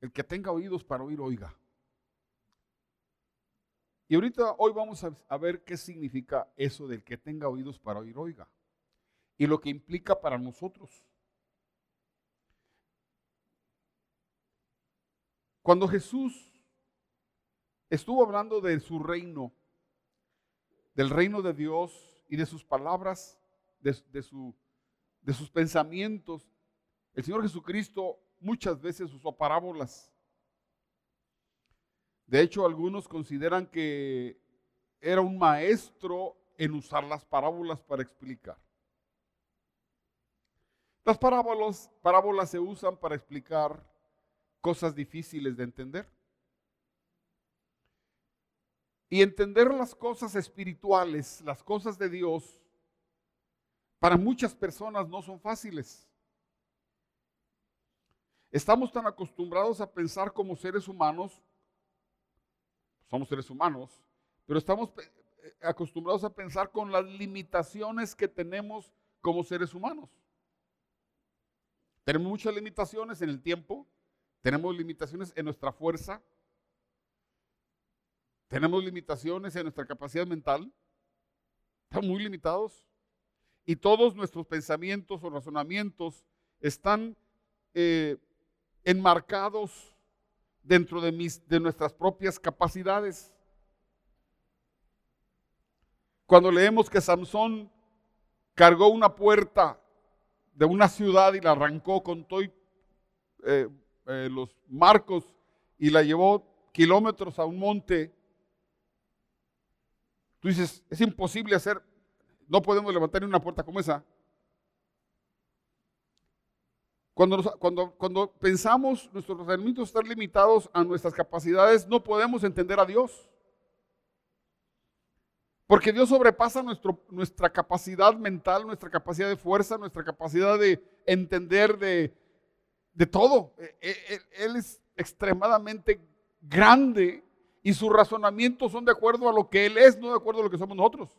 El que tenga oídos para oír, oiga. Y ahorita, hoy vamos a, ver qué significa eso del que tenga oídos para oír, oiga. Y lo que implica para nosotros. Cuando Jesús estuvo hablando de su reino, del reino de Dios y de sus palabras, de, su, de sus pensamientos, el Señor Jesucristo muchas veces usó parábolas. De hecho, algunos consideran que era un maestro en usar las parábolas para explicar. Las parábolas, parábolas se usan para explicar cosas difíciles de entender. Y entender las cosas espirituales, las cosas de Dios, para muchas personas no son fáciles. Estamos tan acostumbrados a pensar como seres humanos, somos seres humanos, pero estamos eh, acostumbrados a pensar con las limitaciones que tenemos como seres humanos. Tenemos muchas limitaciones en el tiempo, tenemos limitaciones en nuestra fuerza. Tenemos limitaciones en nuestra capacidad mental. Estamos muy limitados. Y todos nuestros pensamientos o razonamientos están eh, enmarcados dentro de, mis, de nuestras propias capacidades. Cuando leemos que Samson cargó una puerta de una ciudad y la arrancó con todo eh, eh, los marcos y la llevó kilómetros a un monte, tú dices, es imposible hacer, no podemos levantar una puerta como esa. Cuando, cuando, cuando pensamos nuestros razonamientos están limitados a nuestras capacidades, no podemos entender a Dios. Porque Dios sobrepasa nuestro, nuestra capacidad mental, nuestra capacidad de fuerza, nuestra capacidad de entender, de, de todo. E, e, e, él es extremadamente grande y sus razonamientos son de acuerdo a lo que Él es, no de acuerdo a lo que somos nosotros.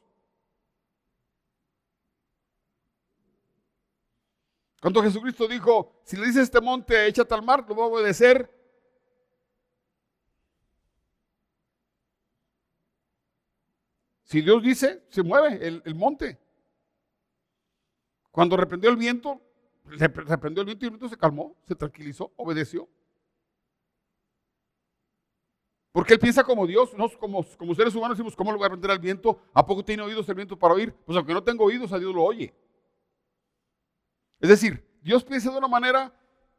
Cuando Jesucristo dijo, si le dice este monte, échate al mar, lo va a obedecer. Si Dios dice, se mueve el, el monte. Cuando reprendió el viento, reprendió el viento y el viento se calmó, se tranquilizó, obedeció. Porque él piensa como Dios, no como, como seres humanos decimos, ¿cómo le voy a aprender al viento? ¿A poco tiene oídos el viento para oír? Pues aunque no tengo oídos, a Dios lo oye. Es decir, Dios piensa de una manera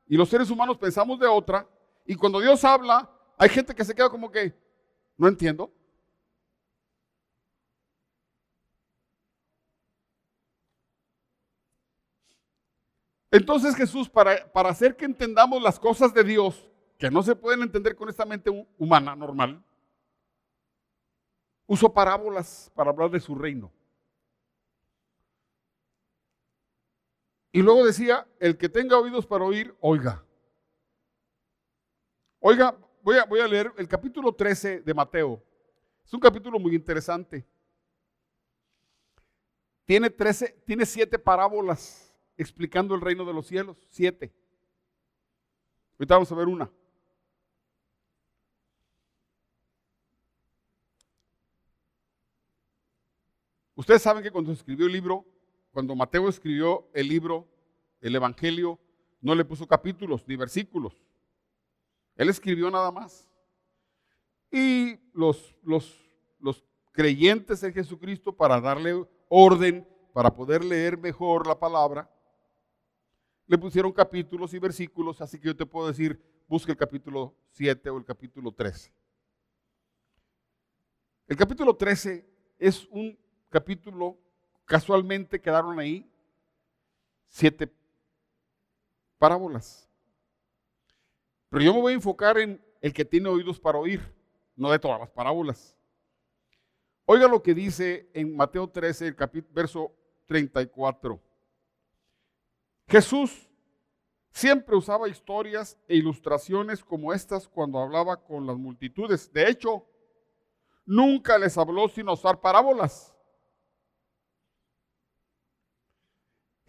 y los seres humanos pensamos de otra. Y cuando Dios habla, hay gente que se queda como que, no entiendo. Entonces Jesús, para, para hacer que entendamos las cosas de Dios, que no se pueden entender con esta mente humana normal, usó parábolas para hablar de su reino. Y luego decía, el que tenga oídos para oír, oiga. Oiga, voy a, voy a leer el capítulo 13 de Mateo. Es un capítulo muy interesante. Tiene, 13, tiene siete parábolas explicando el reino de los cielos. Siete. Ahorita vamos a ver una. Ustedes saben que cuando se escribió el libro, cuando Mateo escribió el libro, el Evangelio, no le puso capítulos ni versículos. Él escribió nada más. Y los, los, los creyentes en Jesucristo, para darle orden, para poder leer mejor la palabra, le pusieron capítulos y versículos, así que yo te puedo decir, busca el capítulo 7 o el capítulo 13. El capítulo 13 es un capítulo, casualmente quedaron ahí siete parábolas. Pero yo me voy a enfocar en el que tiene oídos para oír, no de todas las parábolas. Oiga lo que dice en Mateo 13, el capítulo, verso 34. Jesús siempre usaba historias e ilustraciones como estas cuando hablaba con las multitudes. De hecho, nunca les habló sin usar parábolas.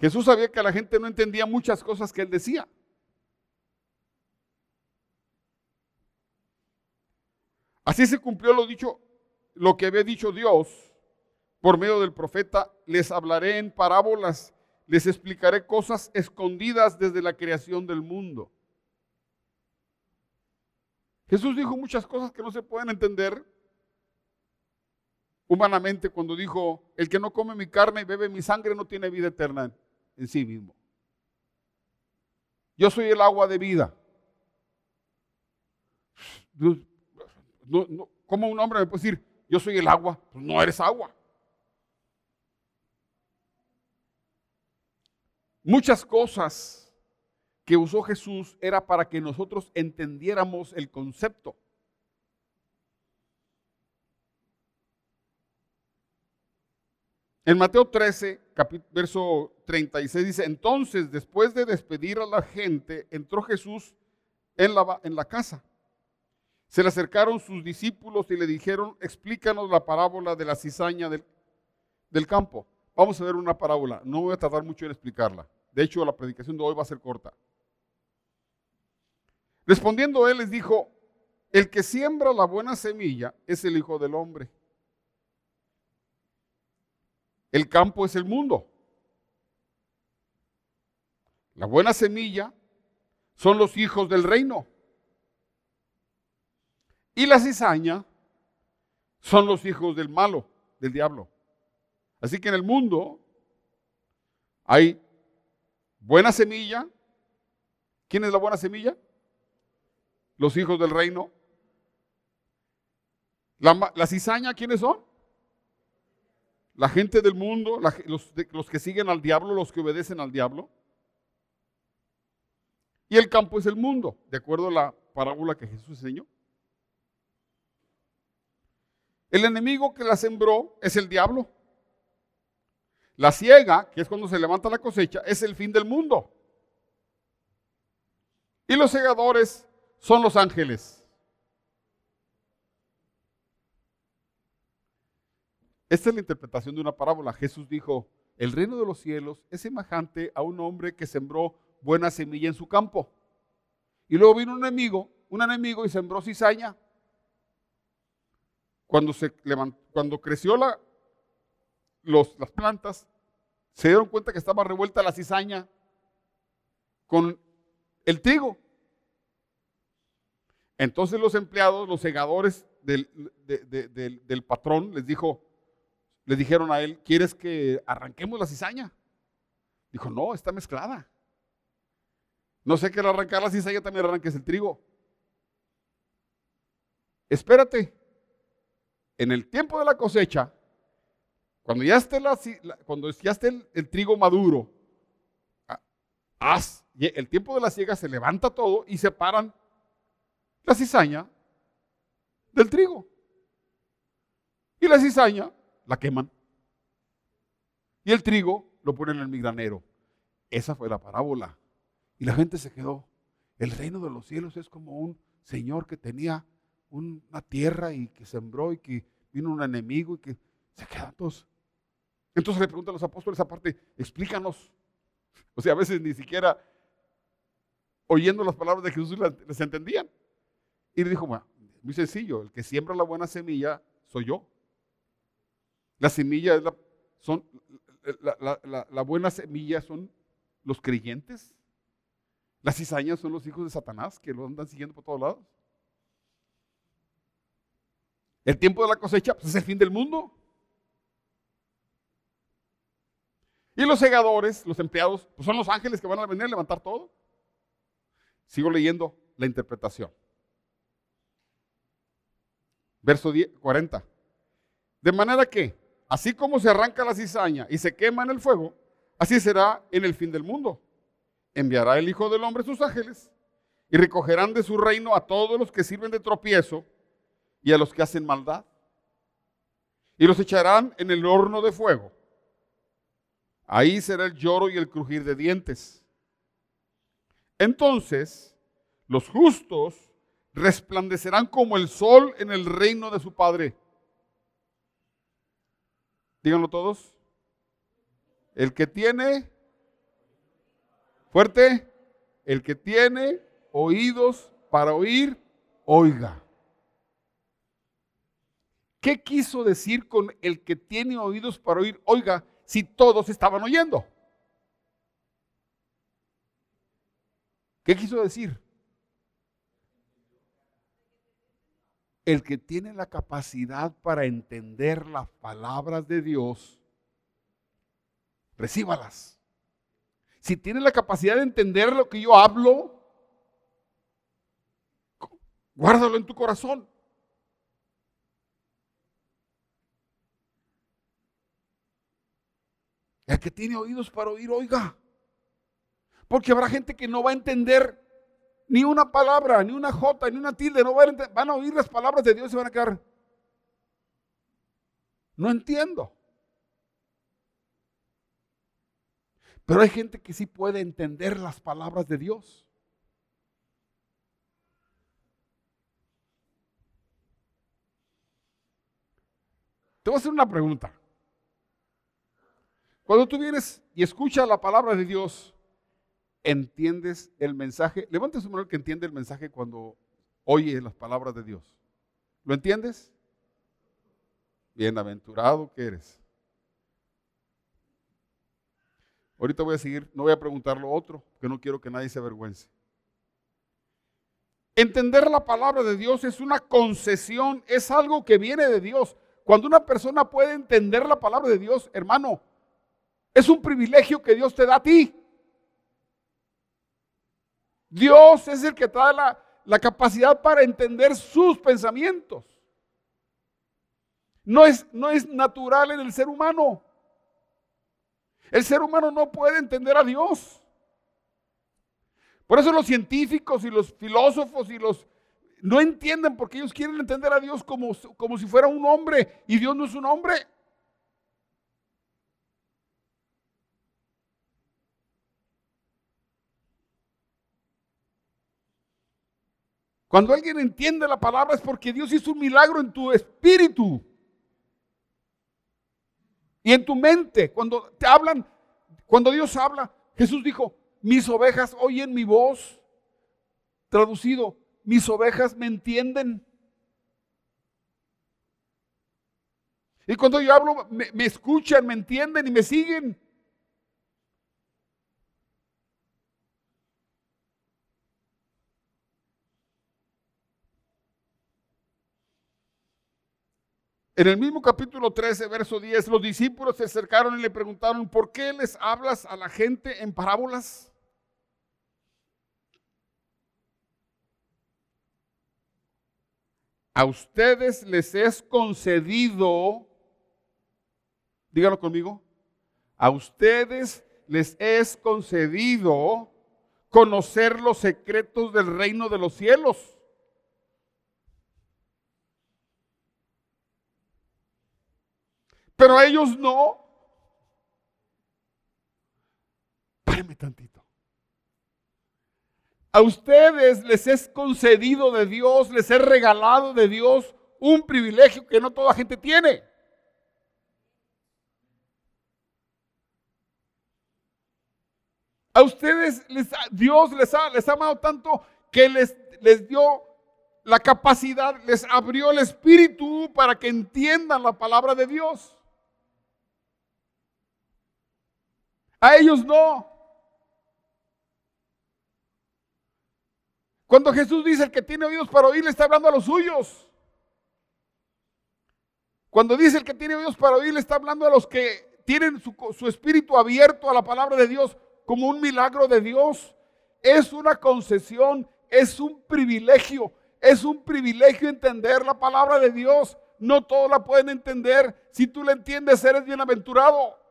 Jesús sabía que la gente no entendía muchas cosas que él decía. Así se cumplió lo dicho, lo que había dicho Dios por medio del profeta, les hablaré en parábolas, les explicaré cosas escondidas desde la creación del mundo. Jesús dijo muchas cosas que no se pueden entender humanamente cuando dijo, el que no come mi carne y bebe mi sangre no tiene vida eterna en, sí mismo. Yo soy el agua de vida. ¿Cómo un hombre me puede decir, yo soy el agua? Pues no eres agua. Muchas cosas que usó Jesús era para que nosotros entendiéramos el concepto. En Mateo 13, verso 36 dice, entonces después de despedir a la gente, entró Jesús en la, casa. Se le acercaron sus discípulos y le dijeron, explícanos la parábola de la cizaña del, del campo. Vamos a ver una parábola, no voy a tardar mucho en explicarla. De hecho, la predicación de hoy va a ser corta. Respondiendo él les dijo, el que siembra la buena semilla es el Hijo del Hombre. El campo es el mundo. La buena semilla son los hijos del reino. Y la cizaña son los hijos del malo, del diablo. Así que en el mundo hay buena semilla. ¿Quién es la buena semilla? Los hijos del reino. La, cizaña, ¿quiénes son? La gente del mundo, los, que siguen al diablo, los que obedecen al diablo. Y el campo es el mundo, de acuerdo a la parábola que Jesús enseñó. El enemigo que la sembró es el diablo. La ciega, que es cuando se levanta la cosecha, es el fin del mundo. Y los segadores son los ángeles. Esta es la interpretación de una parábola. Jesús dijo, el reino de los cielos es semejante a un hombre que sembró buena semilla en su campo. Y luego vino un enemigo, un enemigo y sembró cizaña. Cuando, se levantó, cuando creció las plantas, se dieron cuenta que estaba revuelta la cizaña con el trigo. Entonces los empleados, los segadores del patrón, les dijo, le dijeron a él, ¿quieres que arranquemos la cizaña? Dijo, no, está mezclada. No sé que al arrancar la cizaña también arranques el trigo. Espérate. En el tiempo de la cosecha, cuando ya esté, la, cuando ya esté el, trigo maduro, ah, haz, el tiempo de la siega se levanta todo y separan la cizaña del trigo. Y la cizaña la queman. Y el trigo lo ponen en el migranero. Esa fue la parábola. Y la gente se quedó. El reino de los cielos es como un señor que tenía una tierra y que sembró y que vino un enemigo y que se quedan todos. Entonces le preguntan a los apóstoles aparte, explícanos. O sea, a veces ni siquiera oyendo las palabras de Jesús les entendían. Y le dijo, muy sencillo, el que siembra la buena semilla soy yo. La semilla es la, son, la, buena semilla son los creyentes. Las cizañas son los hijos de Satanás que lo andan siguiendo por todos lados. El tiempo de la cosecha pues, es el fin del mundo. Y los segadores, los empleados, pues son los ángeles que van a venir a levantar todo. Sigo leyendo la interpretación. Verso 10, 40. De manera que Así como se arranca la cizaña y se quema en el fuego, así será en el fin del mundo. Enviará el Hijo del Hombre sus ángeles y recogerán de su reino a todos los que sirven de tropiezo y a los que hacen maldad. Y los echarán en el horno de fuego. Ahí será el lloro y el crujir de dientes. Entonces los justos resplandecerán como el sol en el reino de su Padre. Díganlo todos. El que tiene, fuerte, el que tiene oídos para oír, oiga. ¿Qué quiso decir con el que tiene oídos para oír? Oiga, si todos estaban oyendo. ¿Qué quiso decir? El que tiene la capacidad para entender las palabras de Dios, recíbalas. Si tiene la capacidad de entender lo que yo hablo, guárdalo en tu corazón. El que tiene oídos para oír, oiga. Porque habrá gente que no va a entender ni una palabra, ni una jota, ni una tilde. No van, a van a oír las palabras de Dios y van a quedar. No entiendo. Pero hay gente que sí puede entender las palabras de Dios. Te voy a hacer una pregunta. Cuando tú vienes y escuchas la palabra de Dios, ¿entiendes el mensaje? Levanta su mano que entiende el mensaje cuando oye las palabras de Dios. ¿Lo entiendes? Bienaventurado que eres. Ahorita voy a seguir, no voy a preguntar lo otro, porque no quiero que nadie se avergüence. Entender la palabra de Dios es una concesión, es algo que viene de Dios. Cuando una persona puede entender la palabra de Dios, hermano, es un privilegio que Dios te da a ti. Dios es el que trae la, la capacidad para entender sus pensamientos. No es, no es natural en el ser humano. El ser humano no puede entender a Dios. Por eso los científicos y los filósofos y los no entienden porque ellos quieren entender a Dios como, como si fuera un hombre y Dios no es un hombre. Cuando alguien entiende la palabra es porque Dios hizo un milagro en tu espíritu y en tu mente. Cuando te hablan, cuando Dios habla, Jesús dijo, mis ovejas oyen mi voz. Traducido, mis ovejas me entienden. Y cuando yo hablo, me, escuchan, me entienden y me siguen. En el mismo capítulo 13, verso 10, los discípulos se acercaron y le preguntaron, ¿por qué les hablas a la gente en parábolas? A ustedes les es concedido, díganlo conmigo, a ustedes les es concedido conocer los secretos del reino de los cielos pero a ellos no. Páreme tantito. A ustedes les es concedido de Dios, les es regalado de Dios un privilegio que no toda gente tiene. A ustedes les, Dios les ha, les ha amado tanto que les, les dio la capacidad, les abrió el espíritu para que entiendan la palabra de Dios. A ellos no. Cuando Jesús dice el que tiene oídos para oír, le está hablando a los suyos. Cuando dice el que tiene oídos para oír, le está hablando a los que tienen su, su espíritu abierto a la palabra de Dios como un milagro de Dios. Es una concesión, es un privilegio, es un privilegio entender la palabra de Dios. No todos la pueden entender. Si tú la entiendes, eres bienaventurado.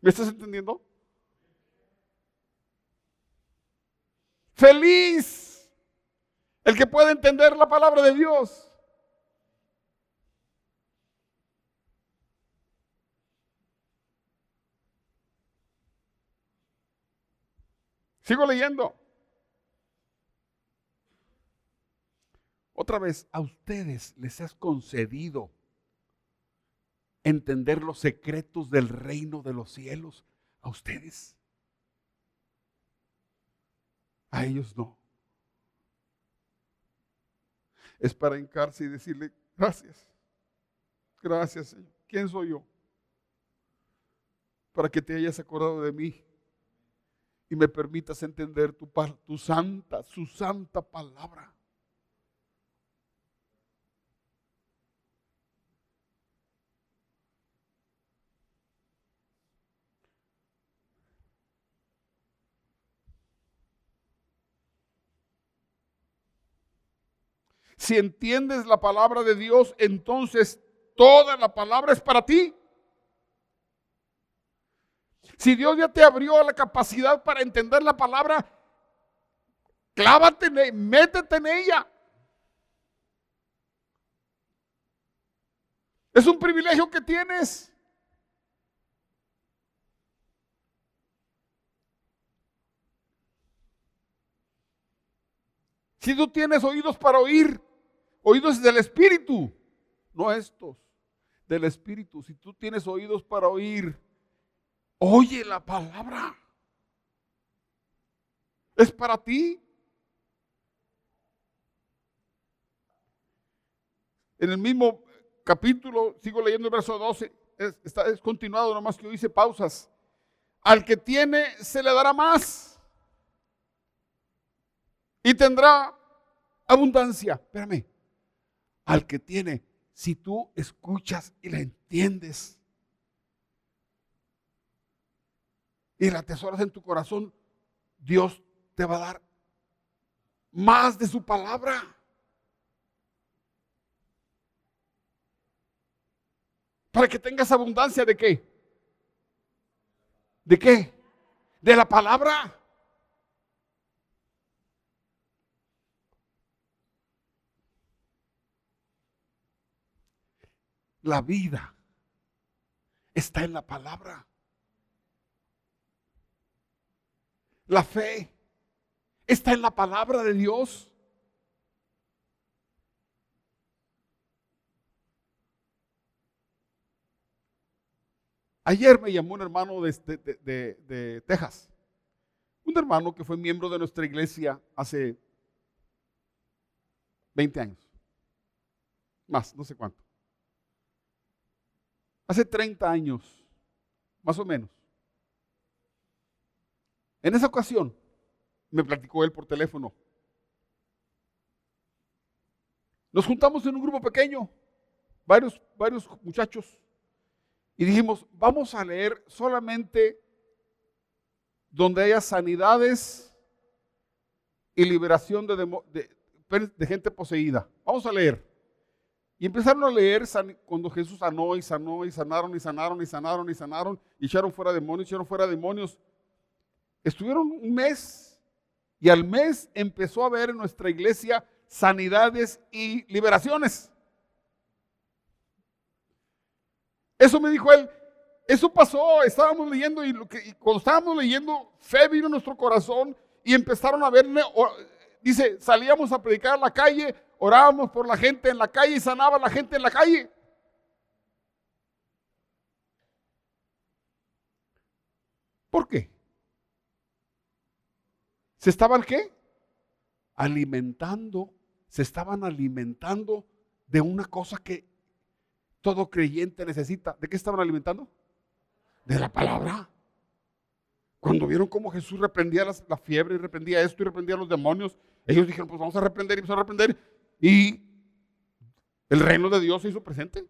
¿Me estás entendiendo? Feliz el que puede entender la palabra de Dios. Sigo leyendo. Otra vez, a ustedes les has concedido entender los secretos del reino de los cielos a ustedes. A ellos no. es para hincarse y decirle, gracias, gracias Señor. ¿Quién soy yo? Para que te hayas acordado de mí y me permitas entender tu, tu santa, su santa palabra. Si entiendes la palabra de Dios, entonces toda la palabra es para ti. Si Dios ya te abrió la capacidad para entender la palabra, clávate, en, métete en ella. Es un privilegio que tienes. Si tú tienes oídos para oír, oídos del Espíritu, no estos, del Espíritu. Si tú tienes oídos para oír, oye la palabra. Es para ti. En el mismo capítulo, sigo leyendo el verso 12, es, está, es continuado, nomás que yo hice pausas. Al que tiene, se le dará más. Y tendrá abundancia. Espérame. Al que tiene, si tú escuchas y la entiendes y la atesoras en tu corazón, Dios te va a dar más de su palabra. Para que tengas abundancia de qué? ¿De qué? De la palabra. La vida está en la palabra. La fe está en la palabra de Dios. Ayer me llamó un hermano de, de, Texas, un hermano que fue miembro de nuestra iglesia hace 20 años, más, no sé cuánto. Hace 30 años, más o menos. En esa ocasión, me platicó él por teléfono. Nos juntamos en un grupo pequeño, varios, varios muchachos, y dijimos, vamos a leer solamente donde haya sanidades y liberación de, de gente poseída. Vamos a leer. Y empezaron a leer cuando Jesús sanó y sanó y sanaron y sanaron y sanaron y sanaron y echaron fuera demonios, echaron fuera demonios. Estuvieron un mes y al mes empezó a haber en nuestra iglesia sanidades y liberaciones. Eso me dijo él, eso pasó, estábamos leyendo y, lo que, cuando estábamos leyendo, fe vino en nuestro corazón y empezaron a ver, dice, salíamos a predicar a la calle, orábamos por la gente en la calle y sanaba la gente en la calle. ¿Por qué? ¿Se estaban qué? Alimentando, se estaban alimentando de una cosa que todo creyente necesita. ¿De qué estaban alimentando? De la palabra. Cuando vieron cómo Jesús reprendía la fiebre y reprendía esto y reprendía a los demonios, ellos dijeron, pues vamos a reprender y vamos a reprender. Y el reino de Dios se hizo presente.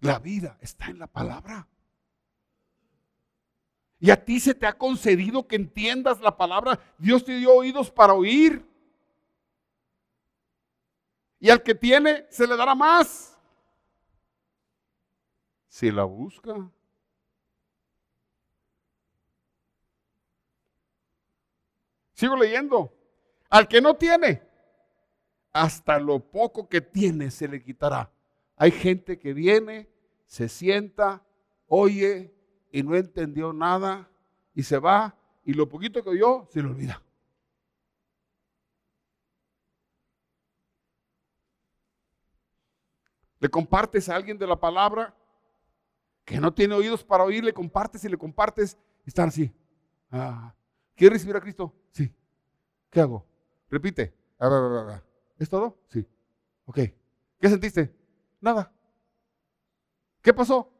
La vida está en la palabra. Y a ti se te ha concedido que entiendas la palabra. Dios te dio oídos para oír. Y al que tiene, se le dará más. Si la busca. Sigo leyendo. Al que no tiene, hasta lo poco que tiene se le quitará. Hay gente que viene, se sienta, oye y no entendió nada y se va y lo poquito que oyó se le olvida. Le compartes a alguien de la palabra que no tiene oídos para oír, le compartes y le compartes, están así. Ah, ¿Quieres recibir a Cristo? Sí. ¿Qué hago? Repite. ¿Es todo? Sí. Ok. ¿Qué sentiste? Nada. ¿Qué pasó?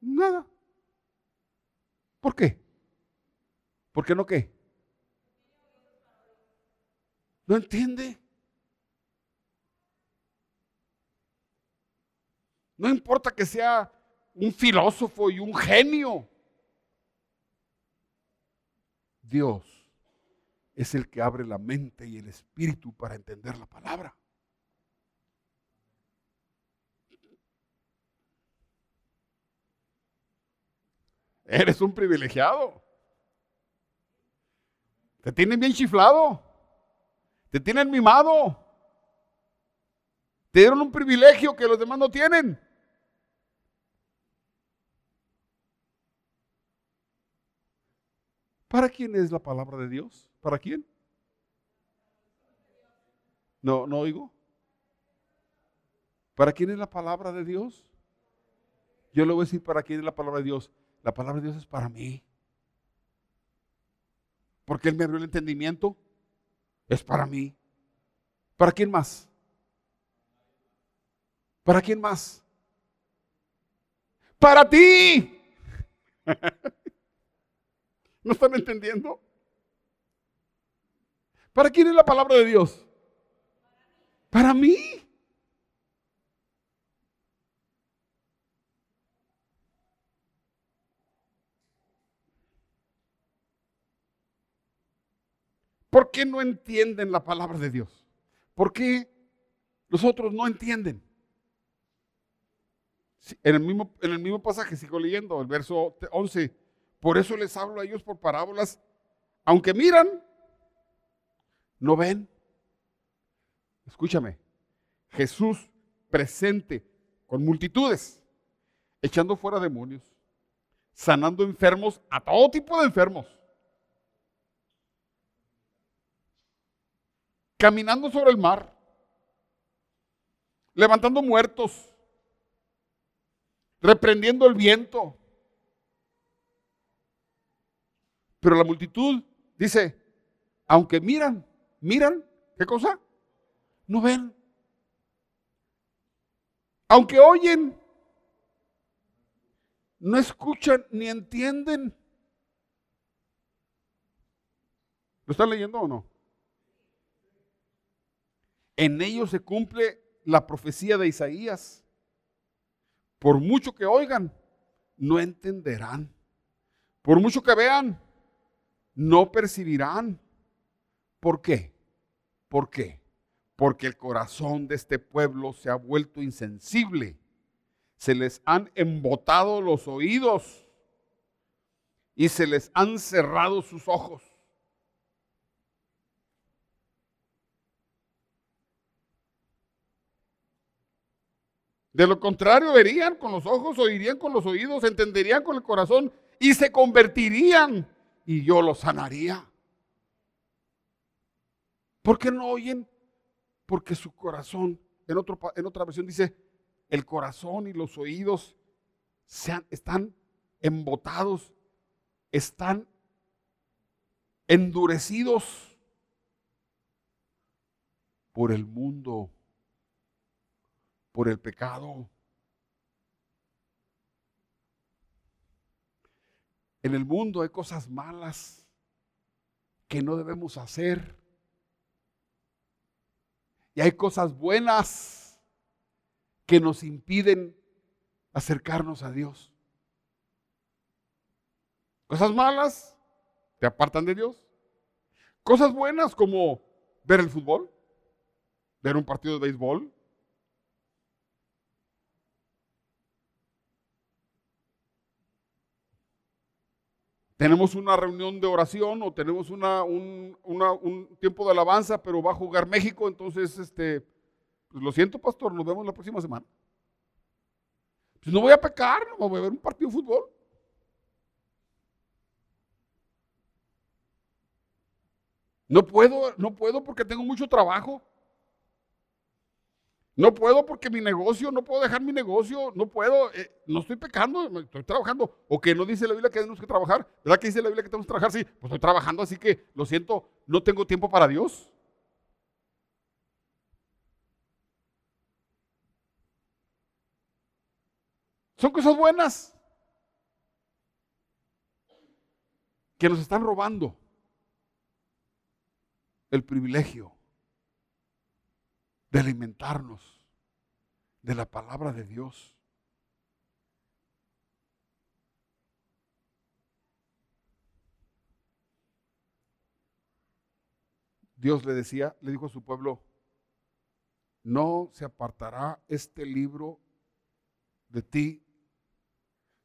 Nada. ¿Por qué? ¿Por qué no qué? ¿No entiende? No importa que sea un filósofo y un genio. Dios es el que abre la mente y el espíritu para entender la palabra. Eres un privilegiado. Te tienen bien chiflado. Te tienen mimado. Te dieron un privilegio que los demás no tienen. ¿Para quién es la palabra de Dios? ¿Para quién? No, no oigo. ¿Para quién es la palabra de Dios? Yo le voy a decir para quién es la palabra de Dios. La palabra de Dios es para mí. Porque Él me abrió el entendimiento. Es para mí. ¿Para quién más? ¿Para quién más? Para ti. ¿No están entendiendo? ¿Para quién es la palabra de Dios? Para mí. ¿Por qué no entienden la palabra de Dios? ¿Por qué los otros no entienden? En el mismo, en el mismo pasaje, sigo leyendo, el verso 11, por eso les hablo a ellos por parábolas. Aunque miran, no ven. Escúchame, Jesús presente con multitudes, echando fuera demonios, sanando enfermos, a todo tipo de enfermos, caminando sobre el mar, levantando muertos, reprendiendo el viento, Pero la multitud dice, aunque miran, miran, ¿qué cosa? No ven. Aunque oyen, no escuchan ni entienden. ¿Lo están leyendo o no? En ellos se cumple la profecía de Isaías. Por mucho que oigan, no entenderán. Por mucho que vean, no percibirán. ¿Por qué? ¿Por qué? Porque el corazón de este pueblo se ha vuelto insensible. Se les han embotado los oídos y se les han cerrado sus ojos. De lo contrario, verían con los ojos, oirían con los oídos, entenderían con el corazón y se convertirían y yo los sanaría. ¿Por qué no oyen? Porque su corazón, en, otro, en otra versión dice, el corazón y los oídos están embotados, están endurecidos por el mundo, por el pecado. En el mundo hay cosas malas que no debemos hacer. Y hay cosas buenas que nos impiden acercarnos a Dios. Cosas malas te apartan de Dios. Cosas buenas como ver el fútbol, ver un partido de béisbol, tenemos una reunión de oración o tenemos una, un, tiempo de alabanza, pero va a jugar México, entonces, este, pues lo siento, pastor, nos vemos la próxima semana. Pues no voy a pecar, no voy a ver un partido de fútbol. No puedo, no puedo porque tengo mucho trabajo. No puedo porque mi negocio, no puedo dejar mi negocio, no puedo, eh, no estoy pecando, estoy trabajando. O que no dice la Biblia que tenemos que trabajar, ¿verdad que dice la Biblia que tenemos que trabajar? Sí, pues estoy trabajando, así que lo siento, no tengo tiempo para Dios. Son cosas buenas que nos están robando el privilegio de alimentarnos de la palabra de Dios. Dios le decía, le dijo a su pueblo, no se apartará este libro de ti,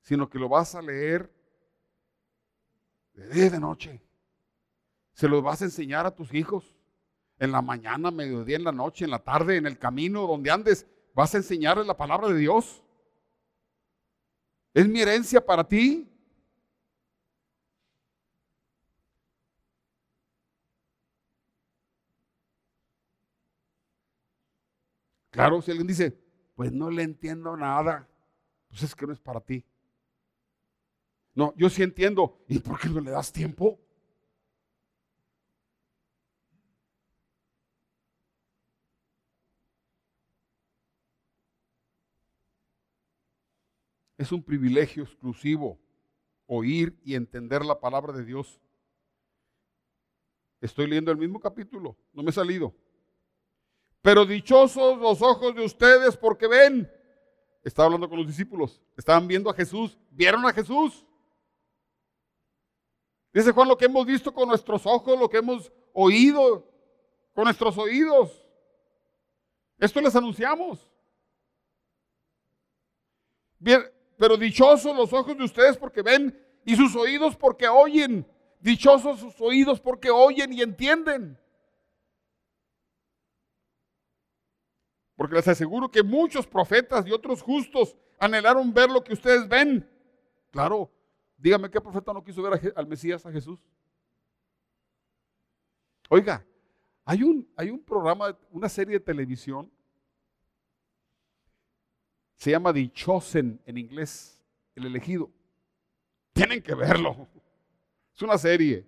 sino que lo vas a leer de día y de noche. Se lo vas a enseñar a tus hijos en la mañana, mediodía, en la noche, en la tarde, en el camino, donde andes, vas a enseñarles la palabra de Dios. Es mi herencia para ti. Claro, si alguien dice, pues no le entiendo nada, pues es que no es para ti. No, yo sí entiendo. ¿Y por qué no le das tiempo? Es un privilegio exclusivo oír y entender la palabra de Dios. Estoy leyendo el mismo capítulo, no me he salido. Pero dichosos los ojos de ustedes porque ven. Estaba hablando con los discípulos, estaban viendo a Jesús, vieron a Jesús. Dice Juan, lo que hemos visto con nuestros ojos, lo que hemos oído con nuestros oídos. Esto les anunciamos. Bien, pero dichosos los ojos de ustedes porque ven y sus oídos porque oyen. Dichosos sus oídos porque oyen y entienden. Porque les aseguro que muchos profetas y otros justos anhelaron ver lo que ustedes ven. Claro, dígame qué profeta no quiso ver al Mesías, a Jesús. Oiga, hay un, hay un programa, una serie de televisión se llama The Chosen en inglés, el elegido. Tienen que verlo. Es una serie.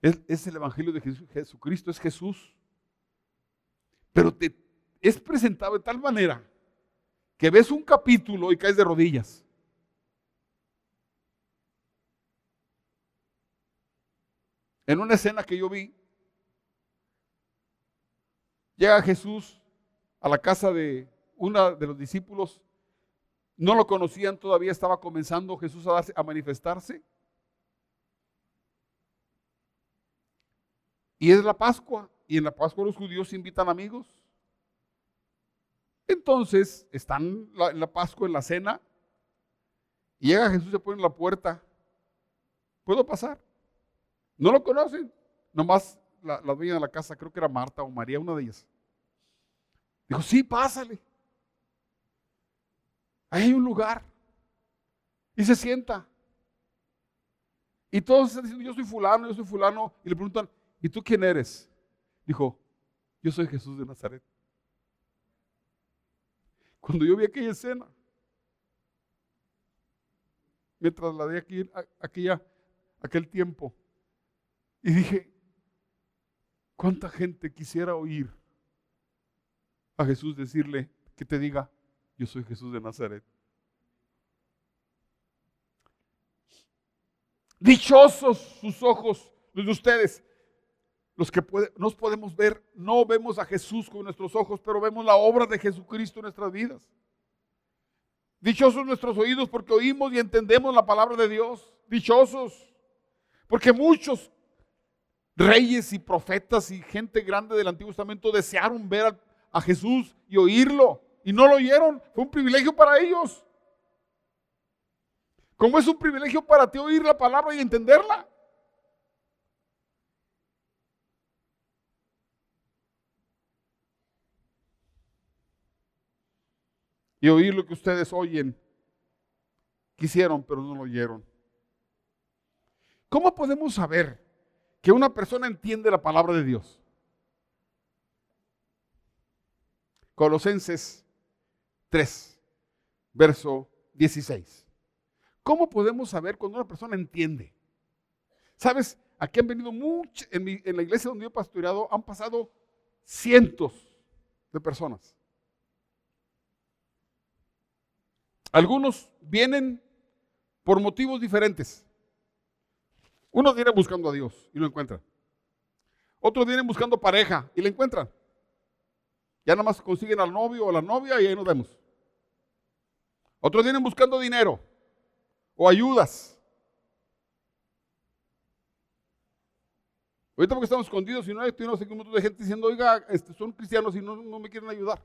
Es, el Evangelio de Jesucristo, es Jesús. Pero te, es presentado de tal manera que ves un capítulo y caes de rodillas. En una escena que yo vi, Llega Jesús a la casa de uno de los discípulos. No lo conocían todavía, estaba comenzando Jesús a, a manifestarse. Y es la Pascua, y en la Pascua los judíos invitan amigos. Entonces están en la Pascua, en la cena, y llega Jesús, se pone en la puerta. ¿Puedo pasar? No lo conocen, nomás la, dueña de la casa, creo que era Marta o María, una de ellas. Dijo, sí, pásale. Ahí hay un lugar. Y se sienta. Y todos están diciendo, yo soy fulano, yo soy fulano. Y le preguntan, ¿y tú quién eres? Dijo, yo soy Jesús de Nazaret. Cuando yo vi aquella escena, me trasladé aquí, aquel tiempo y dije, ¿Cuánta gente quisiera oír a Jesús decirle que te diga, yo soy Jesús de Nazaret? Dichosos sus ojos, los de ustedes, los que nos podemos ver, no vemos a Jesús con nuestros ojos, pero vemos la obra de Jesucristo en nuestras vidas. Dichosos nuestros oídos porque oímos y entendemos la palabra de Dios. Dichosos, porque muchos reyes y profetas y gente grande del Antiguo Testamento desearon ver a, Jesús y oírlo y no lo oyeron. Fue un privilegio para ellos. Como es un privilegio para ti oír la palabra y entenderla. Y oír lo que ustedes oyen. Quisieron, pero no lo oyeron. ¿Cómo podemos saber que una persona entiende la palabra de Dios. Colosenses 3, verso 16. ¿Cómo podemos saber cuando una persona entiende? ¿Sabes? Aquí han venido muchos, en, la iglesia donde yo he pastoreado, han pasado cientos de personas. Algunos vienen por motivos diferentes. Unos vienen buscando a Dios y lo encuentran. Otros vienen buscando pareja y la encuentran. Ya nada más consiguen al novio o la novia y ahí nos vemos. Otros vienen buscando dinero o ayudas. Ahorita porque estamos escondidos y no hay no sé un montón de gente diciendo, oiga, este, son cristianos y no, no me quieren ayudar.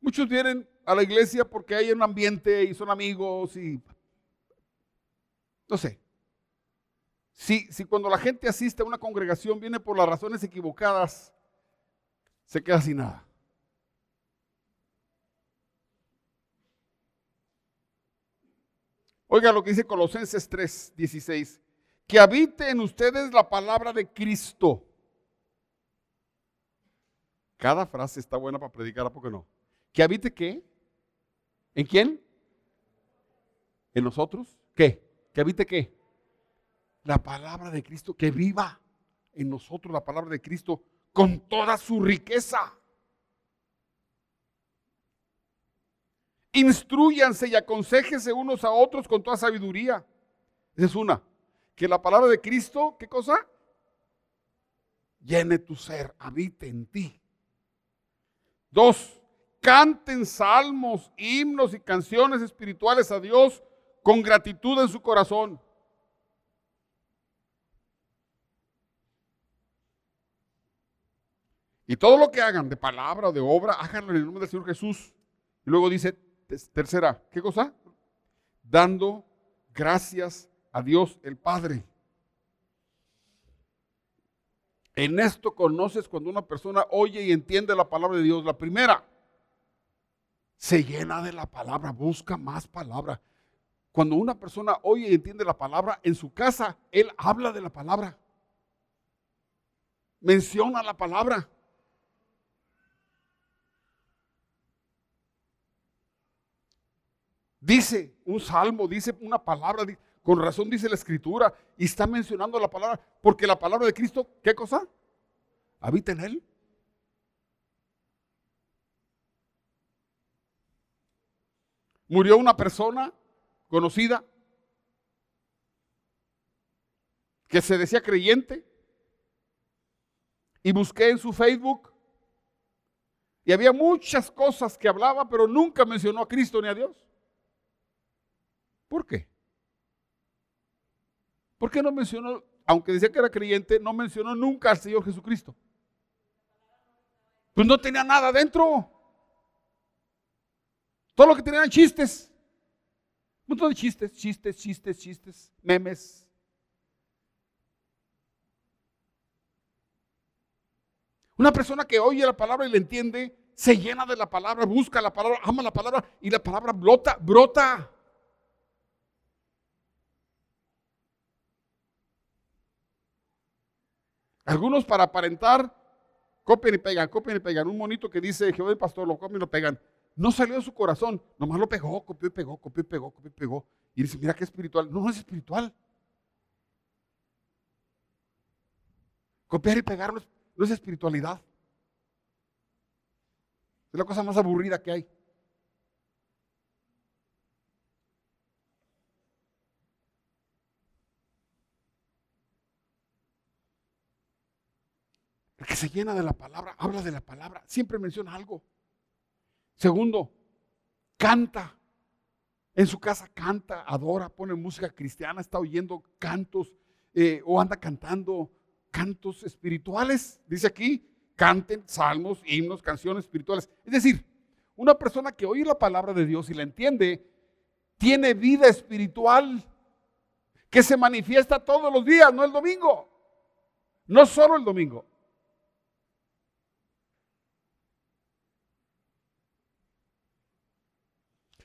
Muchos vienen a la iglesia porque hay un ambiente y son amigos y no sé. Si, si cuando la gente asiste a una congregación viene por las razones equivocadas, se queda sin nada. Oiga lo que dice Colosenses 3, 16. Que habite en ustedes la palabra de Cristo. Cada frase está buena para predicar, ¿a poco no? ¿Que habite qué? ¿En quién? ¿En nosotros? ¿Qué? ¿Que habite qué? La palabra de Cristo, que viva en nosotros la palabra de Cristo con toda su riqueza. Instruyanse y aconsejense unos a otros con toda sabiduría. Esa es una. Que la palabra de Cristo, ¿qué cosa? Llene tu ser, habite en ti. Dos, canten salmos, himnos y canciones espirituales a Dios con gratitud en su corazón. Y todo lo que hagan de palabra o de obra, háganlo en el nombre del Señor Jesús. Y luego dice, tercera, ¿qué cosa? Dando gracias a Dios el Padre. En esto conoces cuando una persona oye y entiende la palabra de Dios. La primera, se llena de la palabra, busca más palabra. Cuando una persona oye y entiende la palabra, en su casa, él habla de la palabra. Menciona la palabra. Dice un salmo, dice una palabra, con razón dice la escritura, y está mencionando la palabra, porque la palabra de Cristo, ¿qué cosa? Habita en él. Murió una persona conocida que se decía creyente y busqué en su Facebook y había muchas cosas que hablaba, pero nunca mencionó a Cristo ni a Dios. ¿Por qué? ¿Por qué no mencionó, aunque decía que era creyente, no mencionó nunca al Señor Jesucristo? Pues no tenía nada dentro. Todo lo que tenían chistes. Un montón de chistes, chistes, chistes, chistes, memes. Una persona que oye la palabra y la entiende, se llena de la palabra, busca la palabra, ama la palabra y la palabra brota, brota. Algunos para aparentar, copian y pegan, copian y pegan. Un monito que dice Jehová el pastor, lo copian y lo pegan. No salió de su corazón, nomás lo pegó, copió y pegó, copió y pegó, copió y pegó. Y dice, mira qué espiritual. No, no es espiritual. Copiar y pegar no es, espiritualidad. Es la cosa más aburrida que hay. El que se llena de la palabra, habla de la palabra, siempre menciona algo. Segundo, canta. En su casa canta, adora, pone música cristiana, está oyendo cantos eh, o anda cantando cantos espirituales. Dice aquí, canten salmos, himnos, canciones espirituales. Es decir, una persona que oye la palabra de Dios y la entiende, tiene vida espiritual que se manifiesta todos los días, no el domingo. No solo el domingo.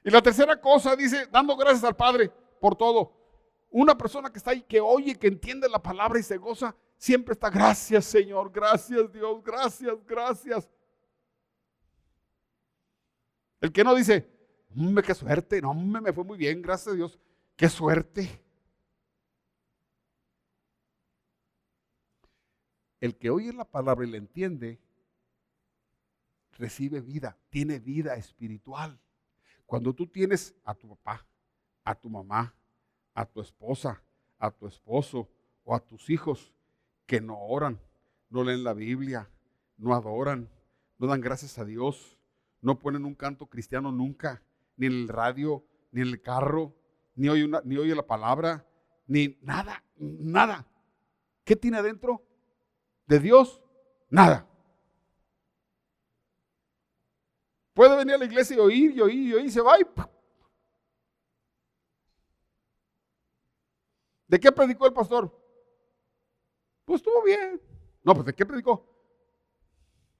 Y la tercera cosa dice, dando gracias al Padre por todo. una persona que está ahí, que oye, que entiende la palabra y se goza, siempre está, gracias Señor, gracias Dios, gracias, gracias. El que no dice, hombre, qué suerte, no, hombre, me fue muy bien, gracias a Dios, qué suerte. El que oye la palabra y la entiende, recibe vida, tiene vida espiritual. Cuando tú tienes a tu papá, a tu mamá, a tu esposa, a tu esposo o a tus hijos que no oran, no leen la Biblia, no adoran, no dan gracias a Dios, no ponen un canto cristiano nunca, ni en el radio, ni en el carro, ni oye, ni oye la palabra, ni nada, nada. ¿Qué tiene adentro? De Dios, nada. Puede venir a la iglesia y oír, y oír, y oír, y se va y... ¿De qué predicó el pastor? Pues estuvo bien. No, pues ¿de qué predicó?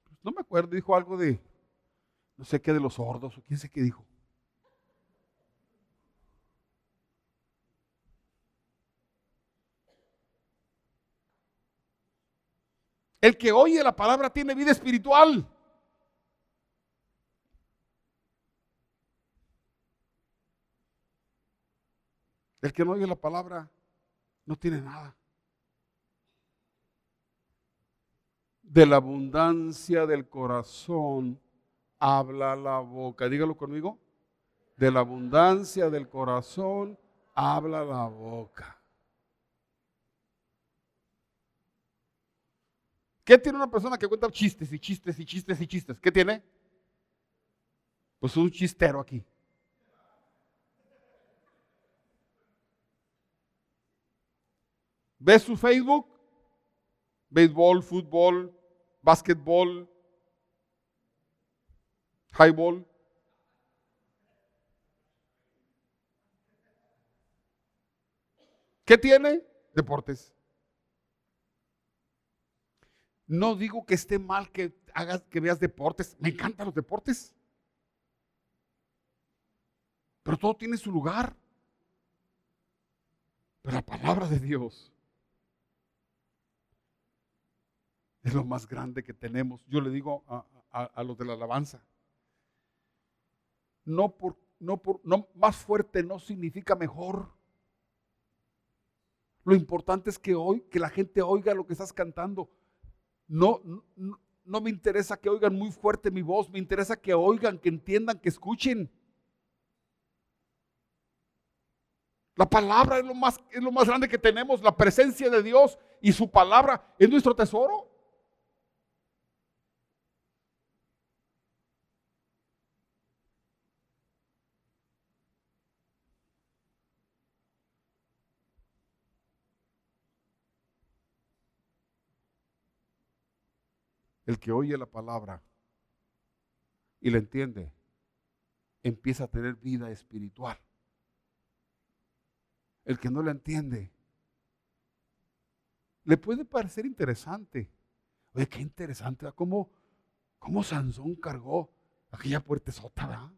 Pues no me acuerdo, dijo algo de, no sé qué, de los sordos, o quién sé qué dijo. El que oye la palabra tiene vida espiritual. El que no oye la palabra no tiene nada. De la abundancia del corazón habla la boca. Dígalo conmigo. De la abundancia del corazón habla la boca. ¿Qué tiene una persona que cuenta chistes y chistes y chistes y chistes? ¿Qué tiene? Pues un chistero aquí. ¿Ves su Facebook? Béisbol, fútbol, básquetbol, highball. ¿Qué tiene? Deportes. No digo que esté mal que hagas que veas deportes. Me encantan los deportes. Pero todo tiene su lugar. Pero la palabra de Dios es lo más grande que tenemos. Yo le digo a, los de la alabanza, no por, no por, no, más fuerte no significa mejor. Lo importante es que hoy, que la gente oiga lo que estás cantando. No, no, no me interesa que oigan muy fuerte mi voz, me interesa que oigan, que entiendan, que escuchen. La palabra es lo, más, es lo más grande que tenemos, la presencia de Dios y su palabra es nuestro tesoro. El que oye la palabra y la entiende, empieza a tener vida espiritual. El que no la entiende, le puede parecer interesante. Oye, qué interesante, ¿Cómo, cómo Sansón cargó aquella puertezota, ¿verdad?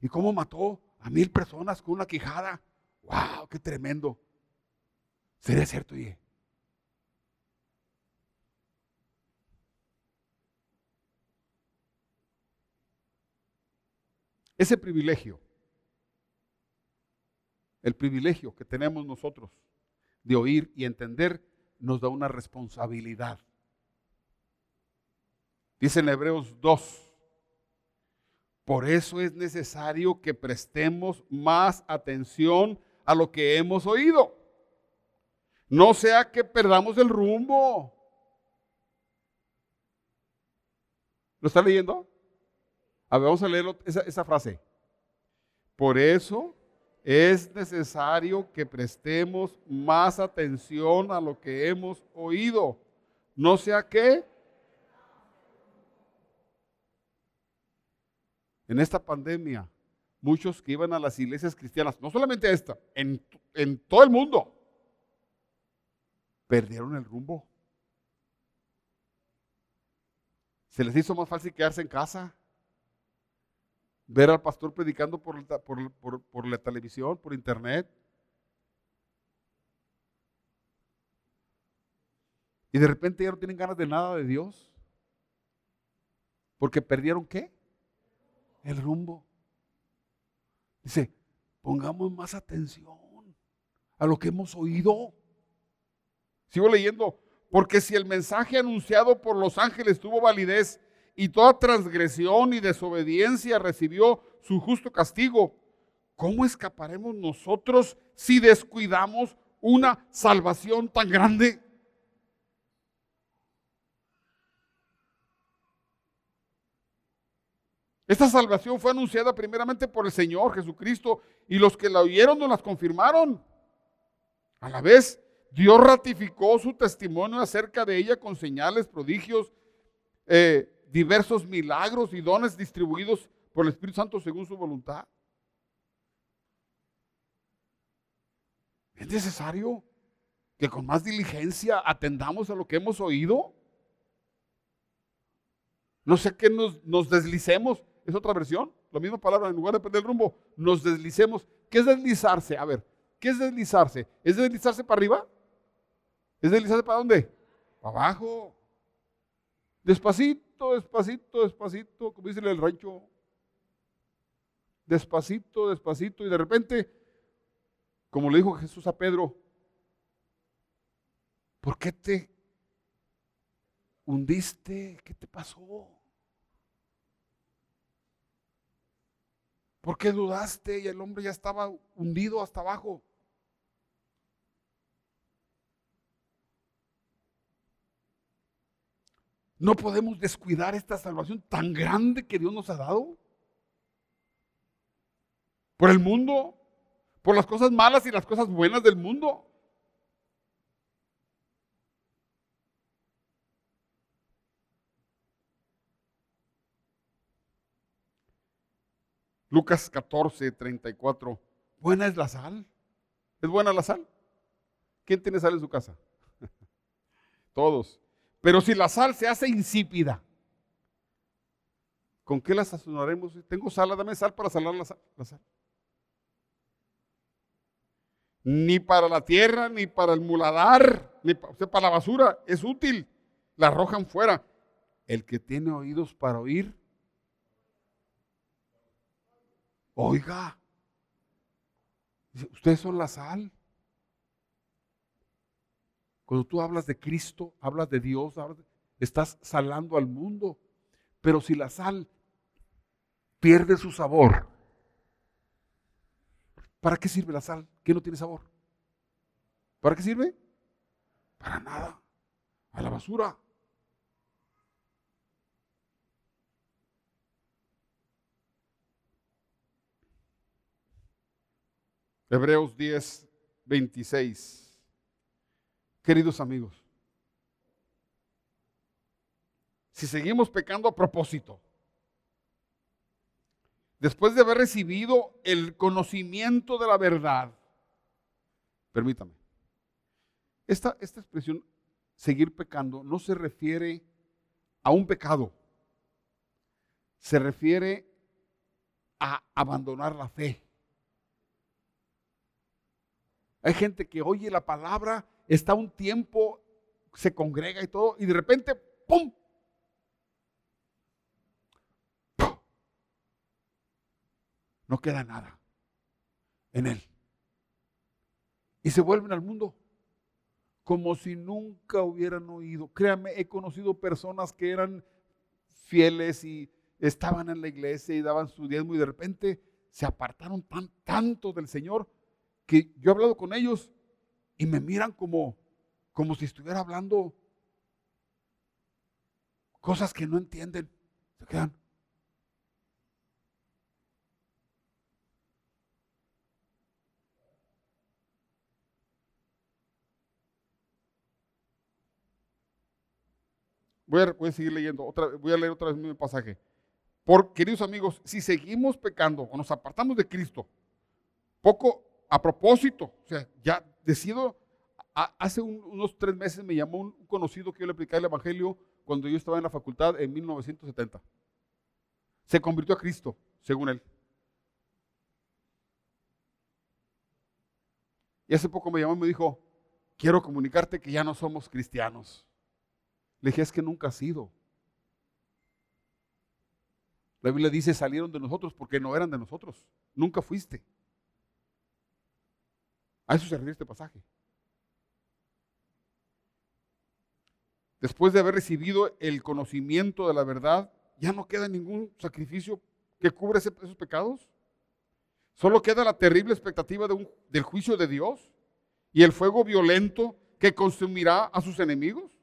Y cómo mató a mil personas con una quijada. ¡Wow! ¡Qué tremendo! ¿Sería cierto, oye? Ese privilegio, el privilegio que tenemos nosotros de oír y entender, nos da una responsabilidad. Dice en Hebreos 2, por eso es necesario que prestemos más atención a lo que hemos oído. No sea que perdamos el rumbo. ¿Lo está leyendo? A ver, vamos a leer esa, frase. Por eso es necesario que prestemos más atención a lo que hemos oído. No sea que en esta pandemia, muchos que iban a las iglesias cristianas, no solamente esta, en, en todo el mundo, perdieron el rumbo. Se les hizo más fácil quedarse en casa ver al pastor predicando por, por, por, la televisión, por internet. Y de repente ya no tienen ganas de nada de Dios. Porque perdieron qué? El rumbo. Dice, pongamos más atención a lo que hemos oído. Sigo leyendo, porque si el mensaje anunciado por los ángeles tuvo validez y toda transgresión y desobediencia recibió su justo castigo, ¿cómo escaparemos nosotros si descuidamos una salvación tan grande? Esta salvación fue anunciada primeramente por el Señor Jesucristo y los que la oyeron nos las confirmaron. A la vez, Dios ratificó su testimonio acerca de ella con señales, prodigios, eh, diversos milagros y dones distribuidos por el Espíritu Santo según su voluntad. Es necesario que con más diligencia atendamos a lo que hemos oído. No sé qué nos, nos deslicemos es otra versión, la misma palabra, en lugar de perder el rumbo, nos deslicemos. ¿Qué es deslizarse? A ver, ¿qué es deslizarse? ¿Es deslizarse para arriba? ¿Es deslizarse para dónde? Para abajo. Despacito, despacito, despacito, como dice el rancho. Despacito, despacito, y de repente, como le dijo Jesús a Pedro, ¿por qué te hundiste? ¿Qué te pasó? ¿Por qué dudaste? Y el hombre ya estaba hundido hasta abajo. No podemos descuidar esta salvación tan grande que Dios nos ha dado. Por el mundo, por las cosas malas y las cosas buenas del mundo. Lucas 14, 34. Buena es la sal. ¿Es buena la sal? ¿Quién tiene sal en su casa? Todos. Pero si la sal se hace insípida, ¿con qué la sazonaremos? Tengo sal, dame sal para salar la sal. Ni para la tierra, ni para el muladar, ni para la basura. Es útil. La arrojan fuera. El que tiene oídos para oír, Oiga, ustedes son la sal. Cuando tú hablas de Cristo, hablas de Dios, estás salando al mundo. Pero si la sal pierde su sabor, ¿para qué sirve la sal que no tiene sabor? ¿Para qué sirve? Para nada. A la basura. Hebreos 10, 26. Queridos amigos, si seguimos pecando a propósito, después de haber recibido el conocimiento de la verdad, permítame, esta, esta expresión, seguir pecando, no se refiere a un pecado, se refiere a abandonar la fe. Hay gente que oye la palabra, está un tiempo, se congrega y todo, y de repente, ¡pum! No queda nada en él. Y se vuelven al mundo como si nunca hubieran oído. Créanme, he conocido personas que eran fieles y estaban en la iglesia y daban su diezmo y de repente se apartaron tan, tanto del Señor que yo he hablado con ellos y me miran como, como si estuviera hablando cosas que no entienden. Se quedan. Voy a, voy a, seguir leyendo, otra, voy a leer otra vez mi pasaje. Por, queridos amigos, si seguimos pecando o nos apartamos de Cristo, poco a propósito, o sea, ya decido, hace unos tres meses me llamó un conocido que yo le aplicaba el Evangelio cuando yo estaba en la facultad en 1970. Se convirtió a Cristo, según él. Y hace poco me llamó y me dijo, quiero comunicarte que ya no somos cristianos. Le dije, es que nunca has sido. La Biblia dice, salieron de nosotros porque no eran de nosotros. Nunca fuiste. A eso se refiere este pasaje. Después de haber recibido el conocimiento de la verdad, ya no queda ningún sacrificio que cubra esos pecados. Solo queda la terrible expectativa del juicio de Dios y el fuego violento que consumirá a sus enemigos.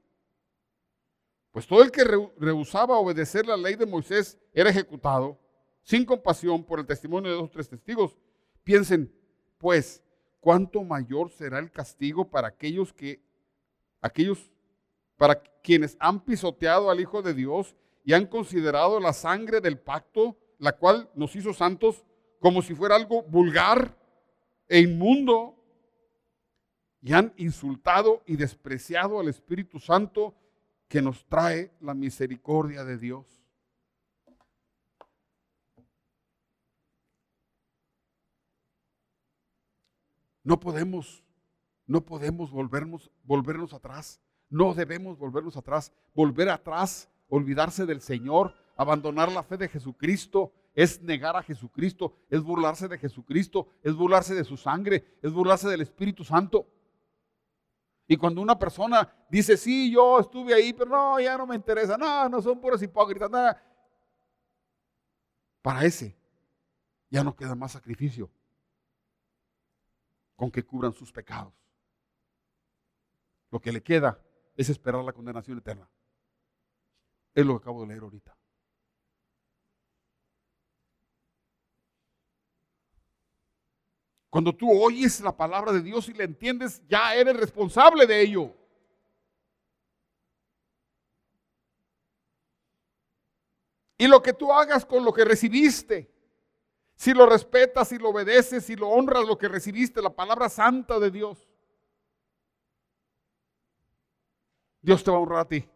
Pues todo el que rehusaba obedecer la ley de Moisés era ejecutado sin compasión por el testimonio de dos o tres testigos. Piensen, pues, cuánto mayor será el castigo para aquellos que, aquellos, para quienes han pisoteado al Hijo de Dios y han considerado la sangre del pacto, la cual nos hizo santos, como si fuera algo vulgar e inmundo, y han insultado y despreciado al Espíritu Santo que nos trae la misericordia de Dios. No podemos, no podemos volvernos, volvernos atrás. No debemos volvernos atrás. Volver atrás, olvidarse del Señor, abandonar la fe de Jesucristo, es negar a Jesucristo, es burlarse de Jesucristo, es burlarse de su sangre, es burlarse del Espíritu Santo. Y cuando una persona dice, sí, yo estuve ahí, pero no, ya no me interesa, no, no son puros hipócritas, nada. Para ese ya no queda más sacrificio con que cubran sus pecados. Lo que le queda es esperar la condenación eterna. Es lo que acabo de leer ahorita. Cuando tú oyes la palabra de Dios y la entiendes, ya eres responsable de ello. Y lo que tú hagas con lo que recibiste, si lo respetas, si lo obedeces, si lo honras, lo que recibiste, la palabra santa de Dios, Dios te va a honrar a ti.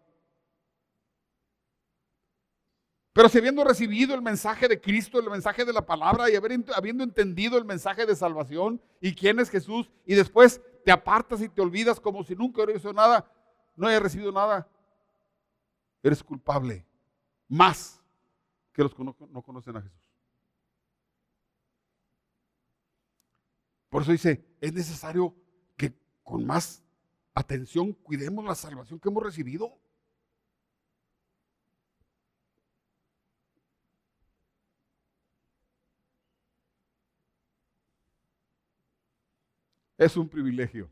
Pero si habiendo recibido el mensaje de Cristo, el mensaje de la palabra y habiendo entendido el mensaje de salvación y quién es Jesús, y después te apartas y te olvidas como si nunca hubiera hecho nada, no hayas recibido nada, eres culpable más que los que no, no conocen a Jesús. Por eso dice, es necesario que con más atención cuidemos la salvación que hemos recibido. es un privilegio.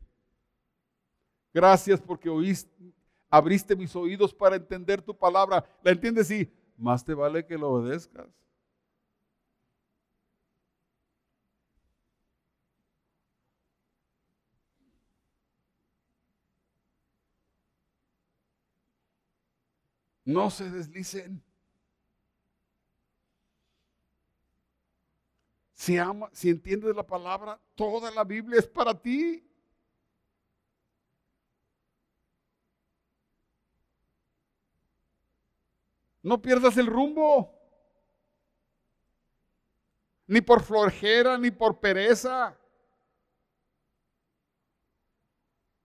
Gracias porque oíste, abriste mis oídos para entender tu palabra. ¿La entiendes? Sí, más te vale que lo obedezcas. No se deslicen. Si, si entiendes la palabra, toda la Biblia es para ti. No pierdas el rumbo. Ni por flojera, ni por pereza.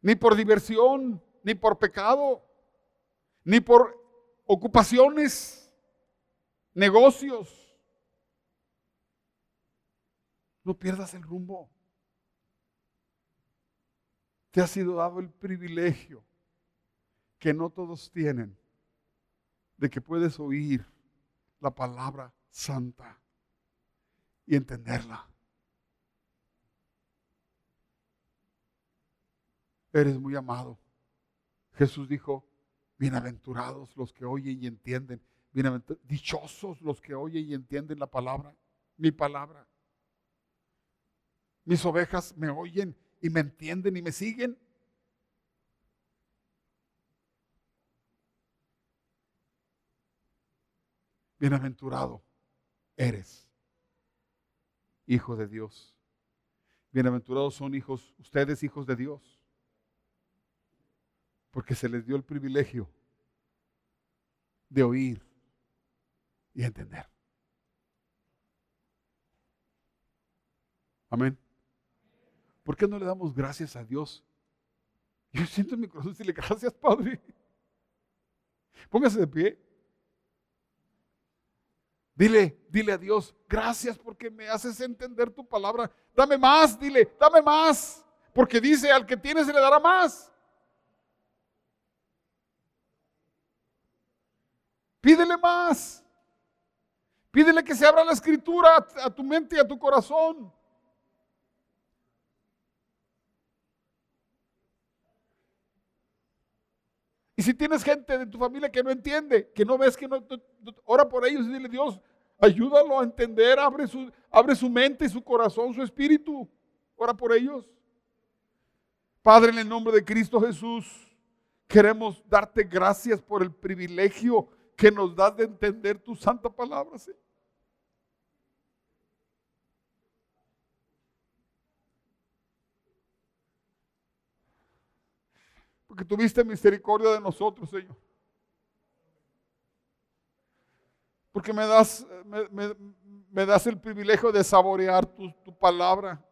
Ni por diversión, ni por pecado. Ni por ocupaciones, negocios. No pierdas el rumbo. Te ha sido dado el privilegio que no todos tienen de que puedes oír la palabra santa y entenderla. Eres muy amado. Jesús dijo, bienaventurados los que oyen y entienden, dichosos los que oyen y entienden la palabra, mi palabra. Mis ovejas me oyen y me entienden y me siguen. Bienaventurado eres, hijo de Dios. Bienaventurados son hijos, ustedes hijos de Dios, porque se les dio el privilegio de oír y entender. Amén. ¿Por qué no le damos gracias a Dios? Yo siento en mi corazón decirle gracias, Padre. Póngase de pie. Dile, dile a Dios, gracias porque me haces entender tu palabra. Dame más, dile, dame más. Porque dice, al que tiene se le dará más. Pídele más. Pídele que se abra la escritura a tu mente y a tu corazón. Y si tienes gente de tu familia que no entiende, que no ves, que no, ora por ellos y dile, Dios, ayúdalo a entender, abre su, abre su mente, su corazón, su espíritu. Ora por ellos. Padre, en el nombre de Cristo Jesús, queremos darte gracias por el privilegio que nos das de entender tu santa palabra, Señor. Porque tuviste misericordia de nosotros, Señor. Porque me das, me, das el privilegio de saborear tu, tu palabra.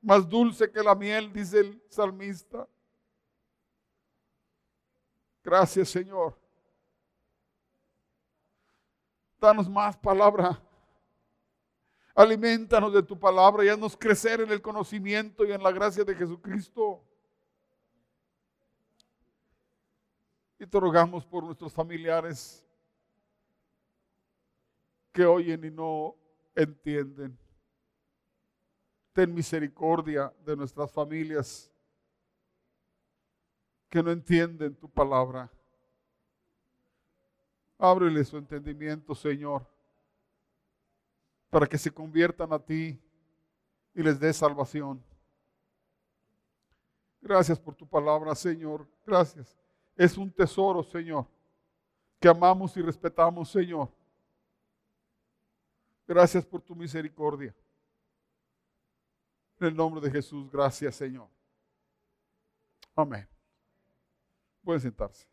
Más dulce que la miel, dice el salmista. Gracias, Señor. Danos más palabra. Alimentanos de tu palabra y haznos crecer en el conocimiento y en la gracia de Jesucristo. Y te rogamos por nuestros familiares que oyen y no entienden. Ten misericordia de nuestras familias que no entienden tu palabra. Ábrele su entendimiento, Señor, para que se conviertan a ti y les dé salvación. Gracias por tu palabra, Señor. Gracias es un tesoro, Señor, que amamos y respetamos, Señor. Gracias por tu misericordia. En el nombre de Jesús, gracias, Señor. Amén. Pueden sentarse.